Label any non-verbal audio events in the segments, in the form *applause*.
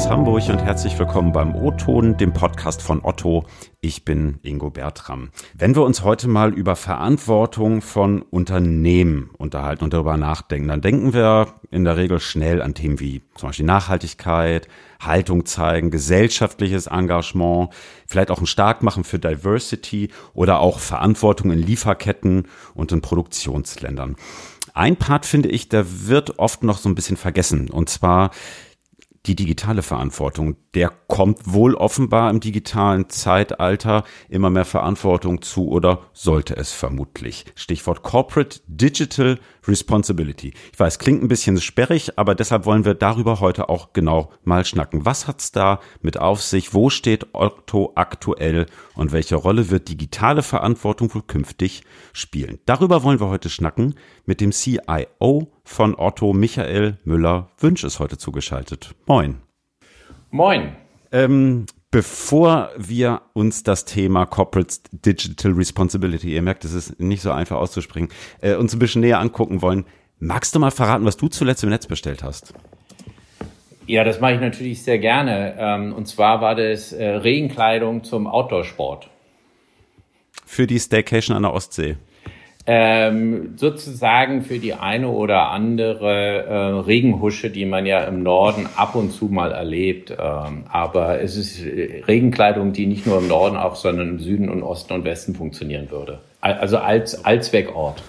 aus Hamburg und herzlich willkommen beim O-Ton, dem Podcast von Otto. Ich bin Ingo Bertram. Wenn wir uns heute mal über Verantwortung von Unternehmen unterhalten und darüber nachdenken, dann denken wir in der Regel schnell an Themen wie zum Beispiel Nachhaltigkeit, Haltung zeigen, gesellschaftliches Engagement, vielleicht auch ein Starkmachen für Diversity oder auch Verantwortung in Lieferketten und in Produktionsländern. Ein Part finde ich, der wird oft noch so ein bisschen vergessen. Und zwar die digitale Verantwortung. Der kommt wohl offenbar im digitalen Zeitalter immer mehr Verantwortung zu oder sollte es vermutlich. Stichwort Corporate Digital Responsibility. Ich weiß, klingt ein bisschen sperrig, aber deshalb wollen wir darüber heute auch genau mal schnacken. Was hat's da mit auf sich? Wo steht Otto aktuell und welche Rolle wird digitale Verantwortung wohl künftig spielen? Darüber wollen wir heute schnacken mit dem CIO von Otto, Michael Müller-Wünsch ist heute zugeschaltet. Moin. Moin. Ähm, bevor wir uns das Thema Corporate Digital Responsibility, ihr merkt, es ist nicht so einfach auszusprechen, äh, uns ein bisschen näher angucken wollen, magst du mal verraten, was du zuletzt im Netz bestellt hast? Ja, das mache ich natürlich sehr gerne. Ähm, und zwar war das äh, Regenkleidung zum Outdoorsport. Für die Staycation an der Ostsee ähm, sozusagen für die eine oder andere äh, Regenhusche, die man ja im Norden ab und zu mal erlebt. Ähm, aber es ist Regenkleidung, die nicht nur im Norden auch, sondern im Süden und Osten und Westen funktionieren würde. Also als Allzweckort.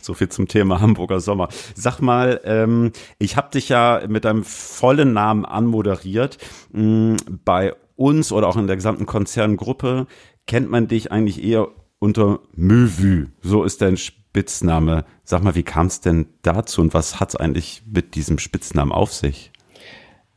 So viel zum Thema Hamburger Sommer. Sag mal, ähm, ich habe dich ja mit deinem vollen Namen anmoderiert. Mm, bei uns oder auch in der gesamten Konzerngruppe kennt man dich eigentlich eher unter Möwü. So ist dein Spitzname. Sag mal, wie kam es denn dazu und was hat es eigentlich mit diesem Spitznamen auf sich?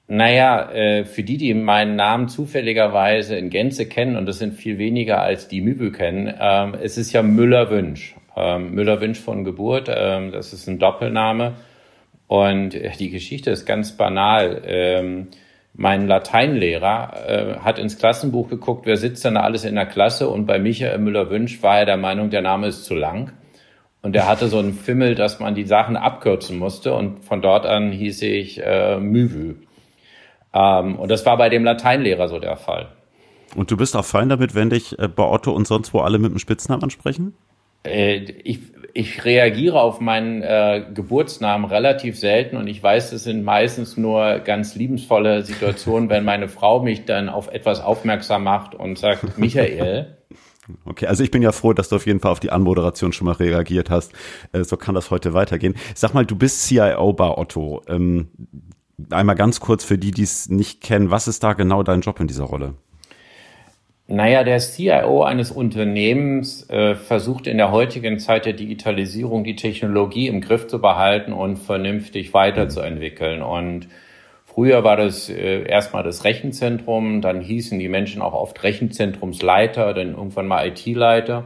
Naja, äh, für die, die meinen Namen zufälligerweise in Gänze kennen, und das sind viel weniger als die Mübel kennen, ähm, es ist ja Müller-Wünsch. Ähm, Müller-Wünsch von Geburt, ähm, das ist ein Doppelname. Und äh, die Geschichte ist ganz banal. Ähm, mein Lateinlehrer äh, hat ins Klassenbuch geguckt, wer sitzt denn da alles in der Klasse und bei Michael Müller-Wünsch war er der Meinung, der Name ist zu lang. Und er hatte so einen Fimmel, dass man die Sachen abkürzen musste und von dort an hieß ich äh, Müvü. Ähm, und das war bei dem Lateinlehrer so der Fall. Und du bist auch fein damit, wenn dich äh, bei Otto und sonst wo alle mit dem Spitznamen ansprechen? Äh, ich, ich reagiere auf meinen äh, Geburtsnamen relativ selten und ich weiß, es sind meistens nur ganz liebensvolle Situationen, wenn meine Frau mich dann auf etwas aufmerksam macht und sagt, *laughs* Michael. Okay, also ich bin ja froh, dass du auf jeden Fall auf die Anmoderation schon mal reagiert hast. Äh, so kann das heute weitergehen. Sag mal, du bist CIO bei Otto. Ähm, einmal ganz kurz für die, die es nicht kennen, was ist da genau dein Job in dieser Rolle? Naja, der CIO eines Unternehmens äh, versucht in der heutigen Zeit der Digitalisierung die Technologie im Griff zu behalten und vernünftig weiterzuentwickeln. Und früher war das äh, erstmal das Rechenzentrum, dann hießen die Menschen auch oft Rechenzentrumsleiter, dann irgendwann mal IT-Leiter.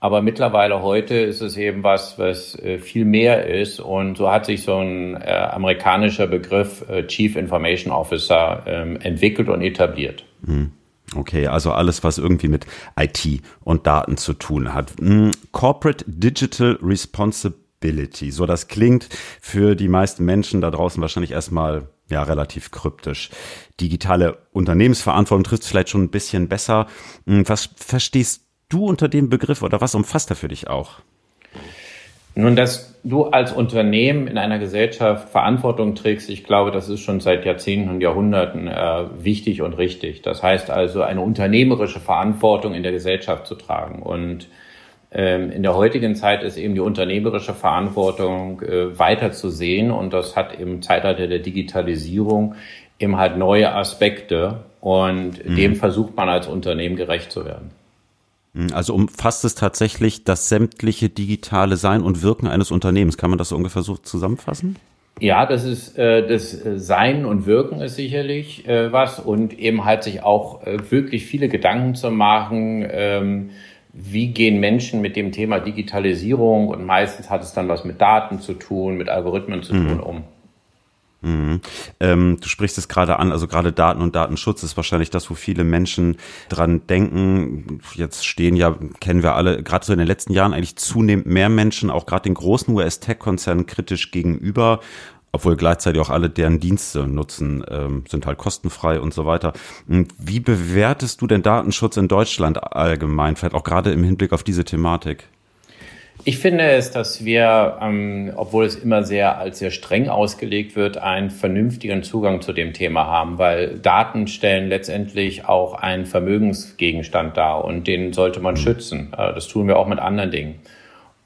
Aber mittlerweile heute ist es eben was, was äh, viel mehr ist. Und so hat sich so ein äh, amerikanischer Begriff äh, Chief Information Officer ähm, entwickelt und etabliert. Mhm. Okay, also alles, was irgendwie mit IT und Daten zu tun hat. Hm, Corporate Digital Responsibility. So, das klingt für die meisten Menschen da draußen wahrscheinlich erstmal ja relativ kryptisch. Digitale Unternehmensverantwortung trifft vielleicht schon ein bisschen besser. Hm, was verstehst du unter dem Begriff oder was umfasst er für dich auch? Nun, dass du als Unternehmen in einer Gesellschaft Verantwortung trägst, ich glaube, das ist schon seit Jahrzehnten und Jahrhunderten äh, wichtig und richtig. Das heißt also, eine unternehmerische Verantwortung in der Gesellschaft zu tragen. Und ähm, in der heutigen Zeit ist eben die unternehmerische Verantwortung äh, weiter zu sehen. Und das hat im Zeitalter der Digitalisierung eben halt neue Aspekte. Und mhm. dem versucht man als Unternehmen gerecht zu werden. Hm, also umfasst es tatsächlich das sämtliche digitale Sein und Wirken eines Unternehmens. Kann man das so ungefähr so zusammenfassen? Ja, das ist äh, das Sein und Wirken ist sicherlich äh, was und eben halt sich auch äh, wirklich viele Gedanken zu machen, ähm, wie gehen Menschen mit dem Thema Digitalisierung und meistens hat es dann was mit Daten zu tun, mit Algorithmen zu mhm. tun um. Mhm. Ähm, du sprichst es gerade an, also gerade Daten und Datenschutz ist wahrscheinlich das, wo viele Menschen dran denken. Jetzt stehen ja, kennen wir alle, gerade so in den letzten Jahren eigentlich zunehmend mehr Menschen, auch gerade den großen US-Tech-Konzernen kritisch gegenüber obwohl gleichzeitig auch alle deren Dienste nutzen, ähm, sind halt kostenfrei und so weiter. Wie bewertest du den Datenschutz in Deutschland allgemein, vielleicht auch gerade im Hinblick auf diese Thematik? Ich finde es, dass wir, ähm, obwohl es immer sehr als sehr streng ausgelegt wird, einen vernünftigen Zugang zu dem Thema haben, weil Daten stellen letztendlich auch einen Vermögensgegenstand dar und den sollte man schützen. Äh, das tun wir auch mit anderen Dingen.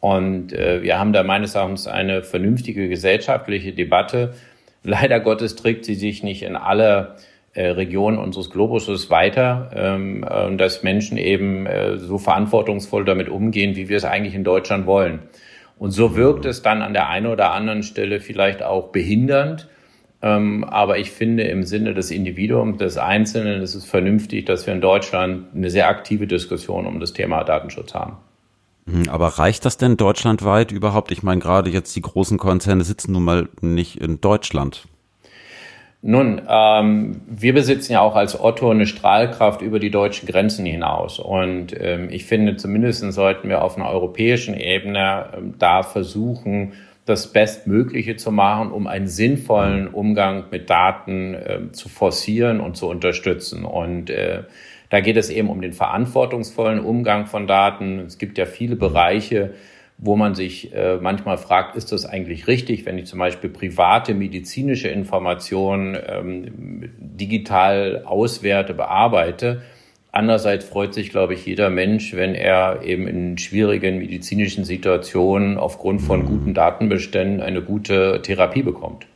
Und äh, wir haben da meines Erachtens eine vernünftige gesellschaftliche Debatte. Leider Gottes trägt sie sich nicht in alle Regionen unseres Globuses weiter, ähm, äh, dass Menschen eben äh, so verantwortungsvoll damit umgehen, wie wir es eigentlich in Deutschland wollen. Und so wirkt es dann an der einen oder anderen Stelle vielleicht auch behindernd. Ähm, aber ich finde, im Sinne des Individuums, des Einzelnen, ist es vernünftig, dass wir in Deutschland eine sehr aktive Diskussion um das Thema Datenschutz haben. Hm, aber reicht das denn deutschlandweit überhaupt? Ich meine, gerade jetzt die großen Konzerne sitzen nun mal nicht in Deutschland. Nun, ähm, wir besitzen ja auch als Otto eine Strahlkraft über die deutschen Grenzen hinaus. Und ähm, ich finde, zumindest sollten wir auf einer europäischen Ebene ähm, da versuchen, das Bestmögliche zu machen, um einen sinnvollen Umgang mit Daten äh, zu forcieren und zu unterstützen. Und äh, da geht es eben um den verantwortungsvollen Umgang von Daten. Es gibt ja viele Bereiche, wo man sich äh, manchmal fragt, ist das eigentlich richtig, wenn ich zum Beispiel private medizinische Informationen ähm, digital auswerte, bearbeite. Andererseits freut sich, glaube ich, jeder Mensch, wenn er eben in schwierigen medizinischen Situationen aufgrund von guten Datenbeständen eine gute Therapie bekommt.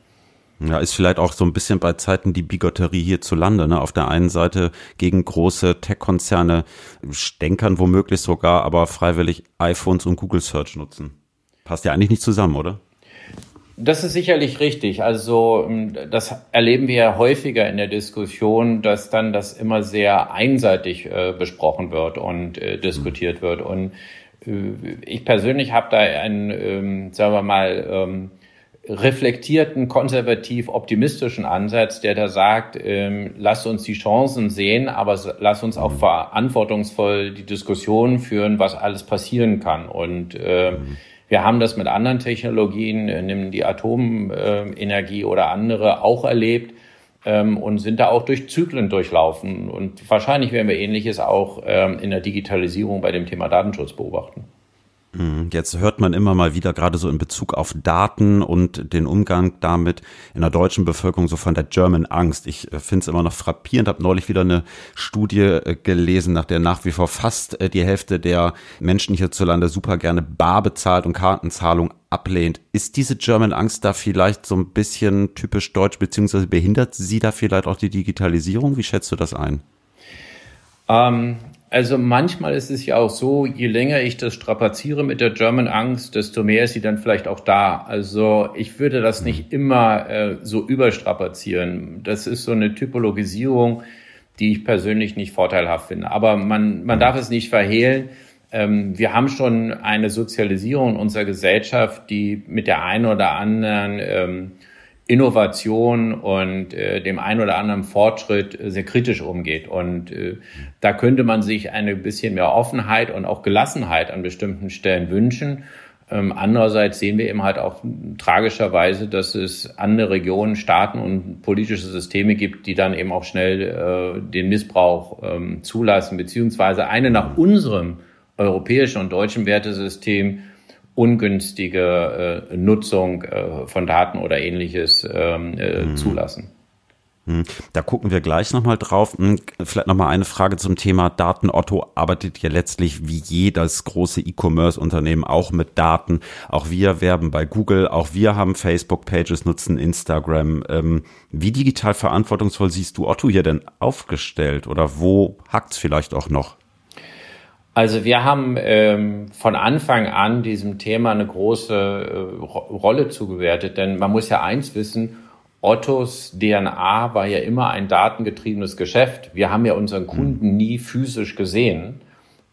Ja, ist vielleicht auch so ein bisschen bei Zeiten die Bigotterie hierzulande. Ne? Auf der einen Seite gegen große Tech-Konzerne stänkern womöglich sogar, aber freiwillig iPhones und Google Search nutzen. Passt ja eigentlich nicht zusammen, oder? Das ist sicherlich richtig. Also ähm, das erleben wir ja häufiger in der Diskussion, dass dann das immer sehr einseitig äh, besprochen wird und äh, diskutiert wird. Und äh, ich persönlich habe da einen, ähm, sagen wir mal, ähm, reflektierten, konservativ optimistischen Ansatz, der da sagt, ähm, lass uns die Chancen sehen, aber lass uns auch verantwortungsvoll die Diskussion führen, was alles passieren kann. Und äh, wir haben das mit anderen Technologien, äh, nehmen die Atomenergie oder andere auch erlebt ähm, und sind da auch durch Zyklen durchlaufen. Und wahrscheinlich werden wir Ähnliches auch ähm, in der Digitalisierung bei dem Thema Datenschutz beobachten. Mhm. Jetzt hört man immer mal wieder gerade so in Bezug auf Daten und den Umgang damit in der deutschen Bevölkerung so von der German Angst. Ich äh, finde es immer noch frappierend, habe neulich wieder eine Studie äh, gelesen, nach der nach wie vor fast äh, die Hälfte der Menschen hierzulande super gerne bar bezahlt und Kartenzahlung ablehnt. Ist diese German Angst da vielleicht so ein bisschen typisch deutsch, beziehungsweise behindert sie da vielleicht auch die Digitalisierung? Wie schätzt du das ein? Ähm, also manchmal ist es ja auch so, je länger ich das strapaziere mit der German Angst, desto mehr ist sie dann vielleicht auch da. Also ich würde das nicht immer äh, so überstrapazieren. Das ist so eine Typologisierung, die ich persönlich nicht vorteilhaft finde. Aber man, man darf es nicht verhehlen. Ähm, wir haben schon eine Sozialisierung unserer Gesellschaft, die mit der einen oder anderen ähm, Innovation und äh, dem einen oder anderen Fortschritt äh, sehr kritisch umgeht. Und äh, da könnte man sich eine bisschen mehr Offenheit und auch Gelassenheit an bestimmten Stellen wünschen. Ähm, andererseits sehen wir eben halt auch tragischerweise, dass es andere Regionen, Staaten und politische Systeme gibt, die dann eben auch schnell äh, den Missbrauch ähm, zulassen, beziehungsweise eine nach unserem europäischen und deutschen Wertesystem ungünstige äh, Nutzung äh, von Daten oder ähnliches ähm, äh, mhm. zulassen. Hm, da gucken wir gleich nochmal drauf. Hm, vielleicht nochmal eine Frage zum Thema Daten. Otto arbeitet ja letztlich wie jedes große E-Commerce-Unternehmen auch mit Daten. Auch wir werben bei Google, auch wir haben Facebook-Pages, nutzen Instagram. Ähm, wie digital verantwortungsvoll siehst du Otto hier denn aufgestellt oder wo hackt's vielleicht auch noch? Also wir haben ähm, von Anfang an diesem Thema eine große äh, Rolle zugewertet, denn man muss ja eins wissen, Ottos DNA war ja immer ein datengetriebenes Geschäft. Wir haben ja unseren Kunden nie physisch gesehen.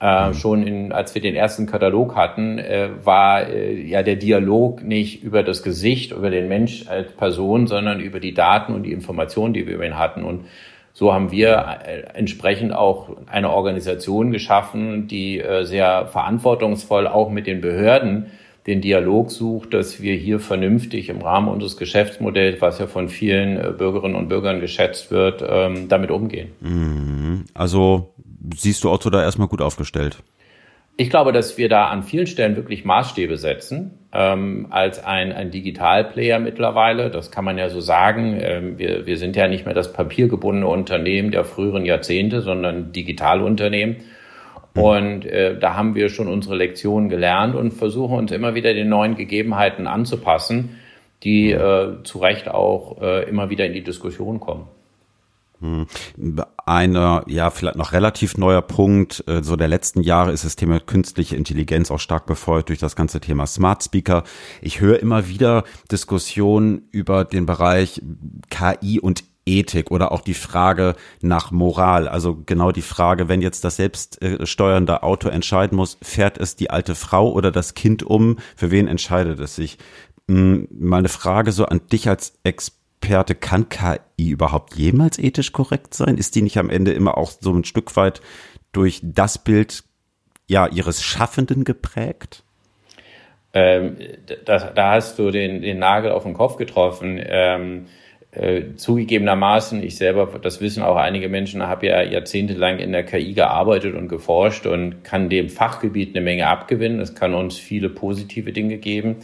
Äh, mhm. schon in, als wir den ersten Katalog hatten, äh, war äh, ja der Dialog nicht über das Gesicht, über den Mensch als Person, sondern über die Daten und die Informationen, die wir über ihn hatten. Und so haben wir äh, entsprechend auch eine Organisation geschaffen, die äh, sehr verantwortungsvoll auch mit den Behörden den Dialog sucht, dass wir hier vernünftig im Rahmen unseres Geschäftsmodells, was ja von vielen äh, Bürgerinnen und Bürgern geschätzt wird, ähm, damit umgehen. Mhm. Also siehst du Otto da erstmal gut aufgestellt? Ich glaube, dass wir da an vielen Stellen wirklich Maßstäbe setzen, ähm, als ein, ein Digitalplayer mittlerweile. Das kann man ja so sagen. Ähm, wir, wir sind ja nicht mehr das papiergebundene Unternehmen der früheren Jahrzehnte, sondern Digitalunternehmen. Und äh, da haben wir schon unsere Lektionen gelernt und versuchen uns immer wieder den neuen Gegebenheiten anzupassen, die äh, zu Recht auch äh, immer wieder in die Diskussion kommen. Hm. Einer, ja, vielleicht noch relativ neuer Punkt, äh, so der letzten Jahre ist das Thema künstliche Intelligenz auch stark befeuert durch das ganze Thema Smart Speaker. Ich höre immer wieder Diskussionen über den Bereich KI und Ethik oder auch die Frage nach Moral. Also genau die Frage, wenn jetzt das selbststeuernde Auto entscheiden muss, fährt es die alte Frau oder das Kind um? Für wen entscheidet es sich? Hm, mal eine Frage so an dich als Experte. Kann KI überhaupt jemals ethisch korrekt sein? Ist die nicht am Ende immer auch so ein Stück weit durch das Bild ja ihres Schaffenden geprägt? Ähm, das, da hast du den, den Nagel auf den Kopf getroffen. Ähm, äh, zugegebenermaßen, ich selber, das wissen auch einige Menschen, habe ja jahrzehntelang in der KI gearbeitet und geforscht und kann dem Fachgebiet eine Menge abgewinnen. Es kann uns viele positive Dinge geben.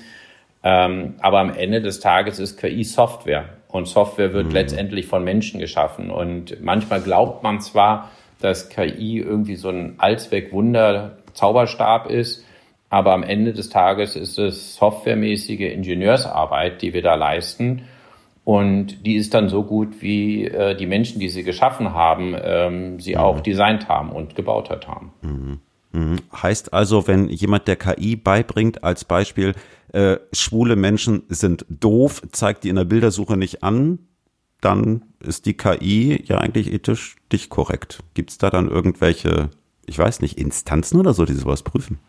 Ähm, aber am Ende des Tages ist KI Software und Software wird mhm. letztendlich von Menschen geschaffen. Und manchmal glaubt man zwar, dass KI irgendwie so ein Allzweckwunder Zauberstab ist, aber am Ende des Tages ist es softwaremäßige Ingenieursarbeit, die wir da leisten. Und die ist dann so gut, wie äh, die Menschen, die sie geschaffen haben, ähm, sie mhm. auch designt haben und gebaut hat haben. Mhm. Mhm. Heißt also, wenn jemand der KI beibringt, als Beispiel, äh, schwule Menschen sind doof, zeigt die in der Bildersuche nicht an, dann ist die KI ja eigentlich ethisch nicht korrekt. Gibt es da dann irgendwelche, ich weiß nicht, Instanzen oder so, die sowas prüfen?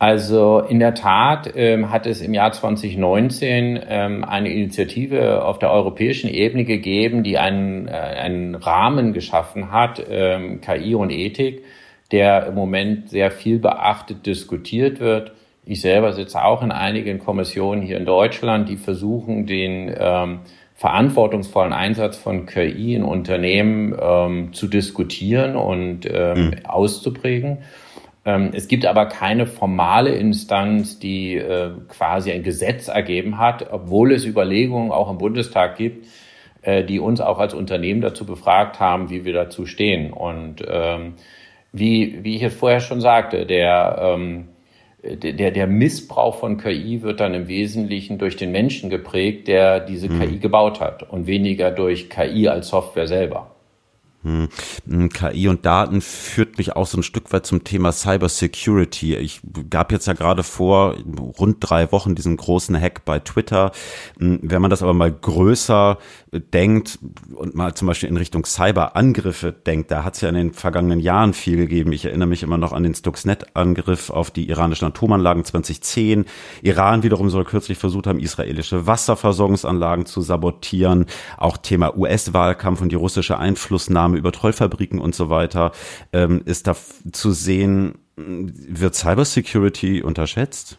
Also in der Tat ähm, hat es im Jahr 2019 ähm, eine Initiative auf der europäischen Ebene gegeben, die einen, äh, einen Rahmen geschaffen hat, ähm, KI und Ethik, der im Moment sehr viel beachtet diskutiert wird. Ich selber sitze auch in einigen Kommissionen hier in Deutschland, die versuchen, den ähm, verantwortungsvollen Einsatz von KI in Unternehmen ähm, zu diskutieren und ähm, mhm. auszuprägen. Ähm, es gibt aber keine formale Instanz, die äh, quasi ein Gesetz ergeben hat, obwohl es Überlegungen auch im Bundestag gibt, äh, die uns auch als Unternehmen dazu befragt haben, wie wir dazu stehen. Und ähm, wie, wie ich es vorher schon sagte, der, ähm, der, der Missbrauch von KI wird dann im Wesentlichen durch den Menschen geprägt, der diese mhm. KI gebaut hat und weniger durch KI als Software selber. Hm. hm. KI und Daten führt mich auch so ein Stück weit zum Thema Cyber Security. Ich gab jetzt ja gerade vor rund drei Wochen diesen großen Hack bei Twitter. Hm, wenn man das aber mal größer denkt und mal zum Beispiel in Richtung Cyberangriffe denkt, da hat es ja in den vergangenen Jahren viel gegeben. Ich erinnere mich immer noch an den Stuxnet-Angriff auf die iranischen Atomanlagen 2010. Iran wiederum soll kürzlich versucht haben, israelische Wasserversorgungsanlagen zu sabotieren. Auch Thema US-Wahlkampf und die russische Einflussnahme über Trollfabriken und so weiter ähm, ist da zu sehen. Wird Cybersecurity unterschätzt?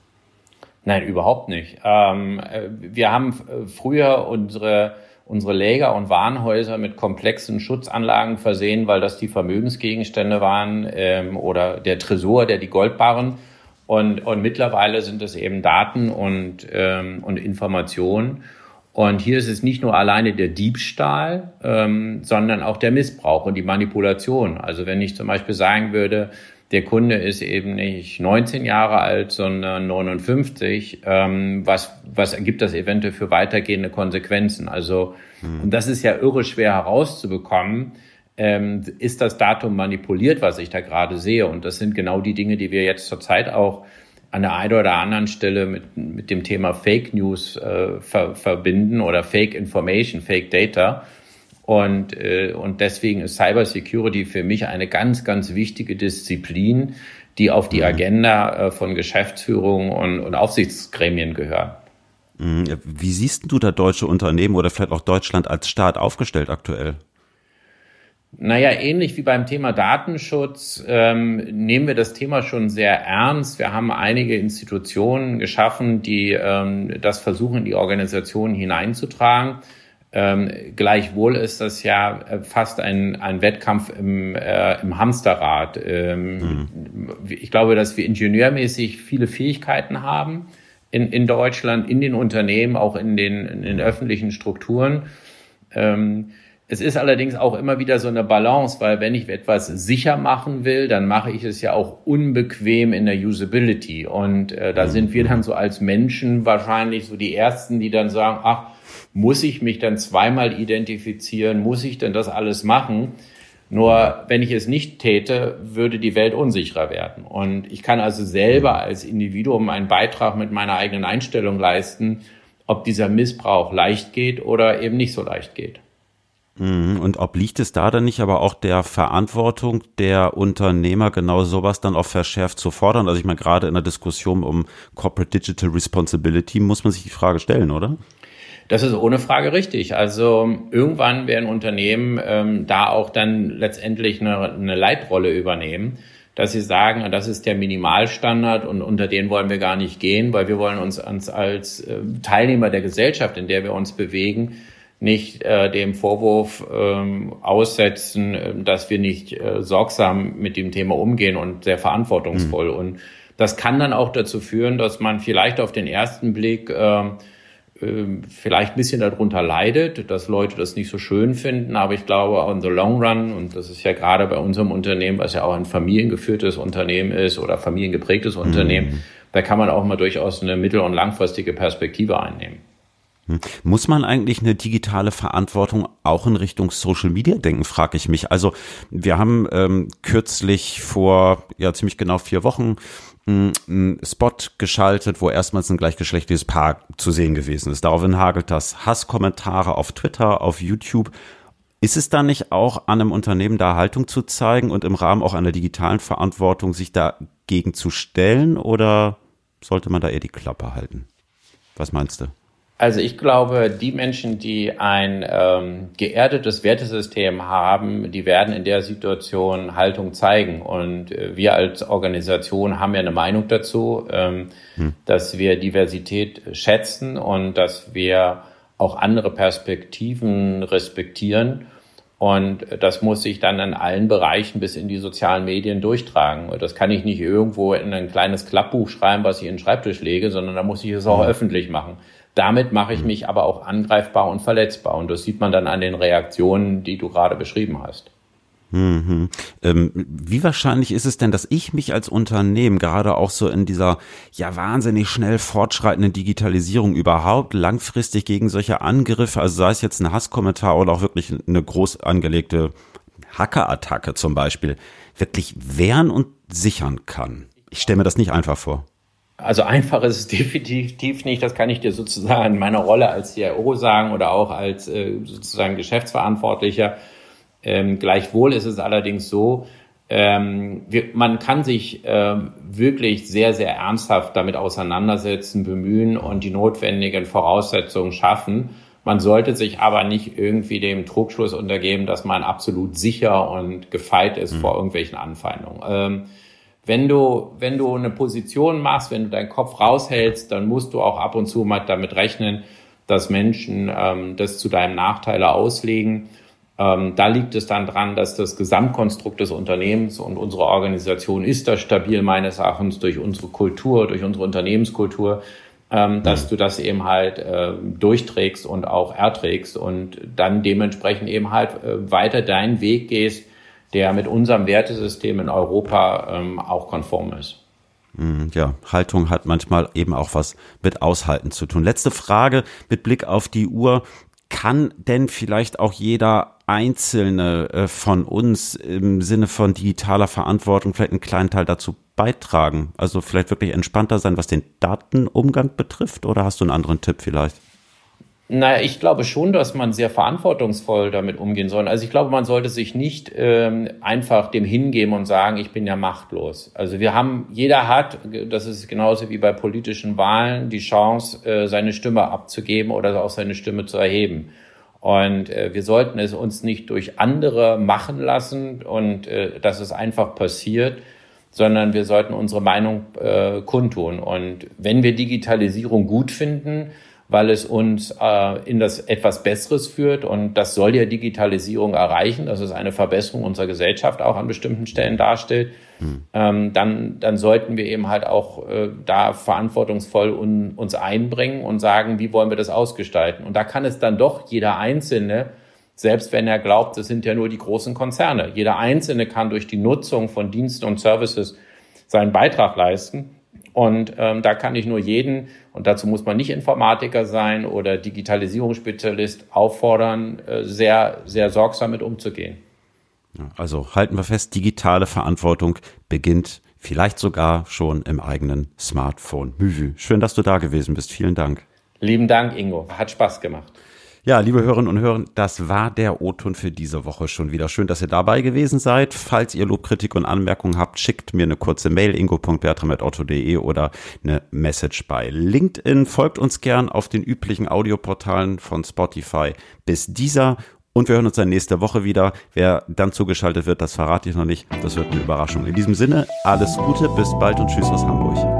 Nein, überhaupt nicht. Ähm, wir haben früher unsere unsere Läger und Warenhäuser mit komplexen Schutzanlagen versehen, weil das die Vermögensgegenstände waren ähm, oder der Tresor, der die Goldbarren. Und, und mittlerweile sind es eben Daten und, ähm, und Informationen. Und hier ist es nicht nur alleine der Diebstahl, ähm, sondern auch der Missbrauch und die Manipulation. Also wenn ich zum Beispiel sagen würde, der Kunde ist eben nicht 19 Jahre alt, sondern 59, ähm, was, was ergibt das eventuell für weitergehende Konsequenzen? Also, hm. und das ist ja irre schwer herauszubekommen. Ähm, ist das Datum manipuliert, was ich da gerade sehe? Und das sind genau die Dinge, die wir jetzt zurzeit auch an der einen oder anderen Stelle mit, mit dem Thema Fake News äh, ver, verbinden oder Fake Information, Fake Data. Und, äh, und deswegen ist Cyber Security für mich eine ganz, ganz wichtige Disziplin, die auf die mhm. Agenda äh, von Geschäftsführung und, und Aufsichtsgremien gehört. Mhm. Wie siehst du da deutsche Unternehmen oder vielleicht auch Deutschland als Staat aufgestellt aktuell? Naja, ähnlich wie beim Thema Datenschutz ähm, nehmen wir das Thema schon sehr ernst. Wir haben einige Institutionen geschaffen, die ähm, das versuchen, in die Organisation hineinzutragen. Ähm, gleichwohl ist das ja äh, fast ein, ein Wettkampf im, äh, im Hamsterrad. Ähm, mhm. Ich glaube, dass wir ingenieurmäßig viele Fähigkeiten haben in, in Deutschland, in den Unternehmen, auch in den, in den öffentlichen Strukturen. Ähm, es ist allerdings auch immer wieder so eine Balance, weil wenn ich etwas sicher machen will, dann mache ich es ja auch unbequem in der Usability. Und äh, da mhm. sind wir dann so als Menschen wahrscheinlich so die Ersten, die dann sagen, ach, muss ich mich dann zweimal identifizieren? Muss ich denn das alles machen? Nur wenn ich es nicht täte, würde die Welt unsicherer werden. Und ich kann also selber als Individuum einen Beitrag mit meiner eigenen Einstellung leisten, ob dieser Missbrauch leicht geht oder eben nicht so leicht geht. Mhm. Und obliegt es da dann nicht aber auch der Verantwortung der Unternehmer, genau sowas dann auch verschärft zu fordern? Also ich meine, gerade in der Diskussion um Corporate Digital Responsibility muss man sich die Frage stellen, oder? Das ist ohne Frage richtig. Also irgendwann werden Unternehmen ähm, da auch dann letztendlich eine, eine Leitrolle übernehmen, dass sie sagen, das ist der Minimalstandard und unter den wollen wir gar nicht gehen, weil wir wollen uns, uns als äh, Teilnehmer der Gesellschaft, in der wir uns bewegen, nicht äh, dem Vorwurf ähm, aussetzen, äh, dass wir nicht äh, sorgsam mit dem Thema umgehen und sehr verantwortungsvoll. Mhm. Und das kann dann auch dazu führen, dass man vielleicht auf den ersten Blick äh, äh, vielleicht ein bisschen darunter leidet, dass Leute das nicht so schön finden. Aber ich glaube, on the long run, und das ist ja gerade bei unserem Unternehmen, was ja auch ein familiengeführtes Unternehmen ist oder familiengeprägtes Unternehmen, mhm. da kann man auch mal durchaus eine mittel- und langfristige Perspektive einnehmen. Hm. Muss man eigentlich eine digitale Verantwortung auch in Richtung Social Media denken, frage ich mich. Also wir haben ähm, kürzlich vor ja ziemlich genau vier Wochen hm, einen Spot geschaltet, wo erstmals ein gleichgeschlechtliches Paar zu sehen gewesen ist. Daraufhin hagelt das Hasskommentare auf Twitter, auf YouTube. Ist es da nicht auch an einem Unternehmen da Haltung zu zeigen und im Rahmen auch einer digitalen Verantwortung sich dagegen zu stellen oder sollte man da eher die Klappe halten? Was meinst du? Also ich glaube, die Menschen, die ein ähm, geerdetes Wertesystem haben, die werden in der Situation Haltung zeigen. Und äh, wir als Organisation haben ja eine Meinung dazu, ähm, hm. dass wir Diversität schätzen und dass wir auch andere Perspektiven respektieren. Und das muss sich dann in allen Bereichen bis in die sozialen Medien durchtragen. Und das kann ich nicht irgendwo in ein kleines Klappbuch schreiben, was ich in den Schreibtisch lege, sondern da muss ich es auch hm. öffentlich machen. Damit mache ich mich aber auch angreifbar und verletzbar. Und das sieht man dann an den Reaktionen, die du gerade beschrieben hast. Mhm. Ähm, wie wahrscheinlich ist es denn, dass ich mich als Unternehmen gerade auch so in dieser ja wahnsinnig schnell fortschreitenden Digitalisierung überhaupt langfristig gegen solche Angriffe, also sei es jetzt ein Hasskommentar oder auch wirklich eine groß angelegte Hackerattacke zum Beispiel, wirklich wehren und sichern kann? Ich stelle mir das nicht einfach vor. Also einfach ist es *laughs* definitiv nicht, das kann ich dir sozusagen in meiner Rolle als CIO sagen oder auch als äh, sozusagen Geschäftsverantwortlicher. Ähm, gleichwohl ist es allerdings so, ähm, wir, man kann sich ähm, wirklich sehr, sehr ernsthaft damit auseinandersetzen, bemühen und die notwendigen Voraussetzungen schaffen. Man sollte sich aber nicht irgendwie dem Trugschluss untergeben, dass man absolut sicher und gefeit ist mhm. vor irgendwelchen Anfeindungen. Wenn du, wenn du eine Position machst, wenn du deinen Kopf raushältst, dann musst du auch ab und zu mal damit rechnen, dass Menschen ähm, das zu deinem Nachteile auslegen. Ähm, da liegt es dann dran, dass das Gesamtkonstrukt des Unternehmens und unsere Organisation ist da stabil meines Erachtens durch unsere Kultur, durch unsere Unternehmenskultur, ähm, dass du das eben halt äh, durchträgst und auch erträgst und dann dementsprechend eben halt äh, weiter deinen Weg gehst, der mit unserem Wertesystem in Europa ähm, auch konform ist. Mhm, ja, Haltung hat manchmal eben auch was mit Aushalten zu tun. Letzte Frage mit Blick auf die Uhr. Kann denn vielleicht auch jeder Einzelne äh, von uns im Sinne von digitaler Verantwortung vielleicht einen kleinen Teil dazu beitragen? Also vielleicht wirklich entspannter sein, was den Datenumgang betrifft? Oder hast du einen anderen Tipp vielleicht? Naja, ich glaube schon, dass man sehr verantwortungsvoll damit umgehen soll. Also ich glaube, man sollte sich nicht ähm, einfach dem hingeben und sagen, ich bin ja machtlos. Also wir haben, jeder hat, das ist genauso wie bei politischen Wahlen, die Chance, äh, seine Stimme abzugeben oder auch seine Stimme zu erheben. Und äh, wir sollten es uns nicht durch andere machen lassen und äh, dass es einfach passiert, sondern wir sollten unsere Meinung äh, kundtun. Und wenn wir Digitalisierung gut finden, weil es uns äh, in das etwas Besseres führt. Und das soll ja Digitalisierung erreichen, dass es eine Verbesserung unserer Gesellschaft auch an bestimmten Stellen darstellt. Hm. Ähm, dann, dann sollten wir eben halt auch äh, da verantwortungsvoll un, uns einbringen und sagen, wie wollen wir das ausgestalten. Und da kann es dann doch jeder Einzelne, selbst wenn er glaubt, es sind ja nur die großen Konzerne, jeder Einzelne kann durch die Nutzung von Diensten und Services seinen Beitrag leisten. Und ähm, da kann ich nur jeden, und dazu muss man nicht Informatiker sein oder Digitalisierungsspezialist, auffordern, äh, sehr, sehr sorgsam mit umzugehen. Also halten wir fest, digitale Verantwortung beginnt vielleicht sogar schon im eigenen Smartphone. Mühü, schön, dass du da gewesen bist. Vielen Dank. Lieben Dank, Ingo. Hat Spaß gemacht. Ja, liebe Hörerinnen und Hörer, das war der O-Ton für diese Woche schon wieder. Schön, dass ihr dabei gewesen seid. Falls ihr Lob, Kritik und Anmerkungen habt, schickt mir eine kurze Mail ingo.bertram.otto.de oder eine Message bei LinkedIn. Folgt uns gern auf den üblichen Audioportalen von Spotify bis dieser und wir hören uns dann nächste Woche wieder. Wer dann zugeschaltet wird, das verrate ich noch nicht. Das wird eine Überraschung. In diesem Sinne, alles Gute, bis bald und tschüss aus Hamburg.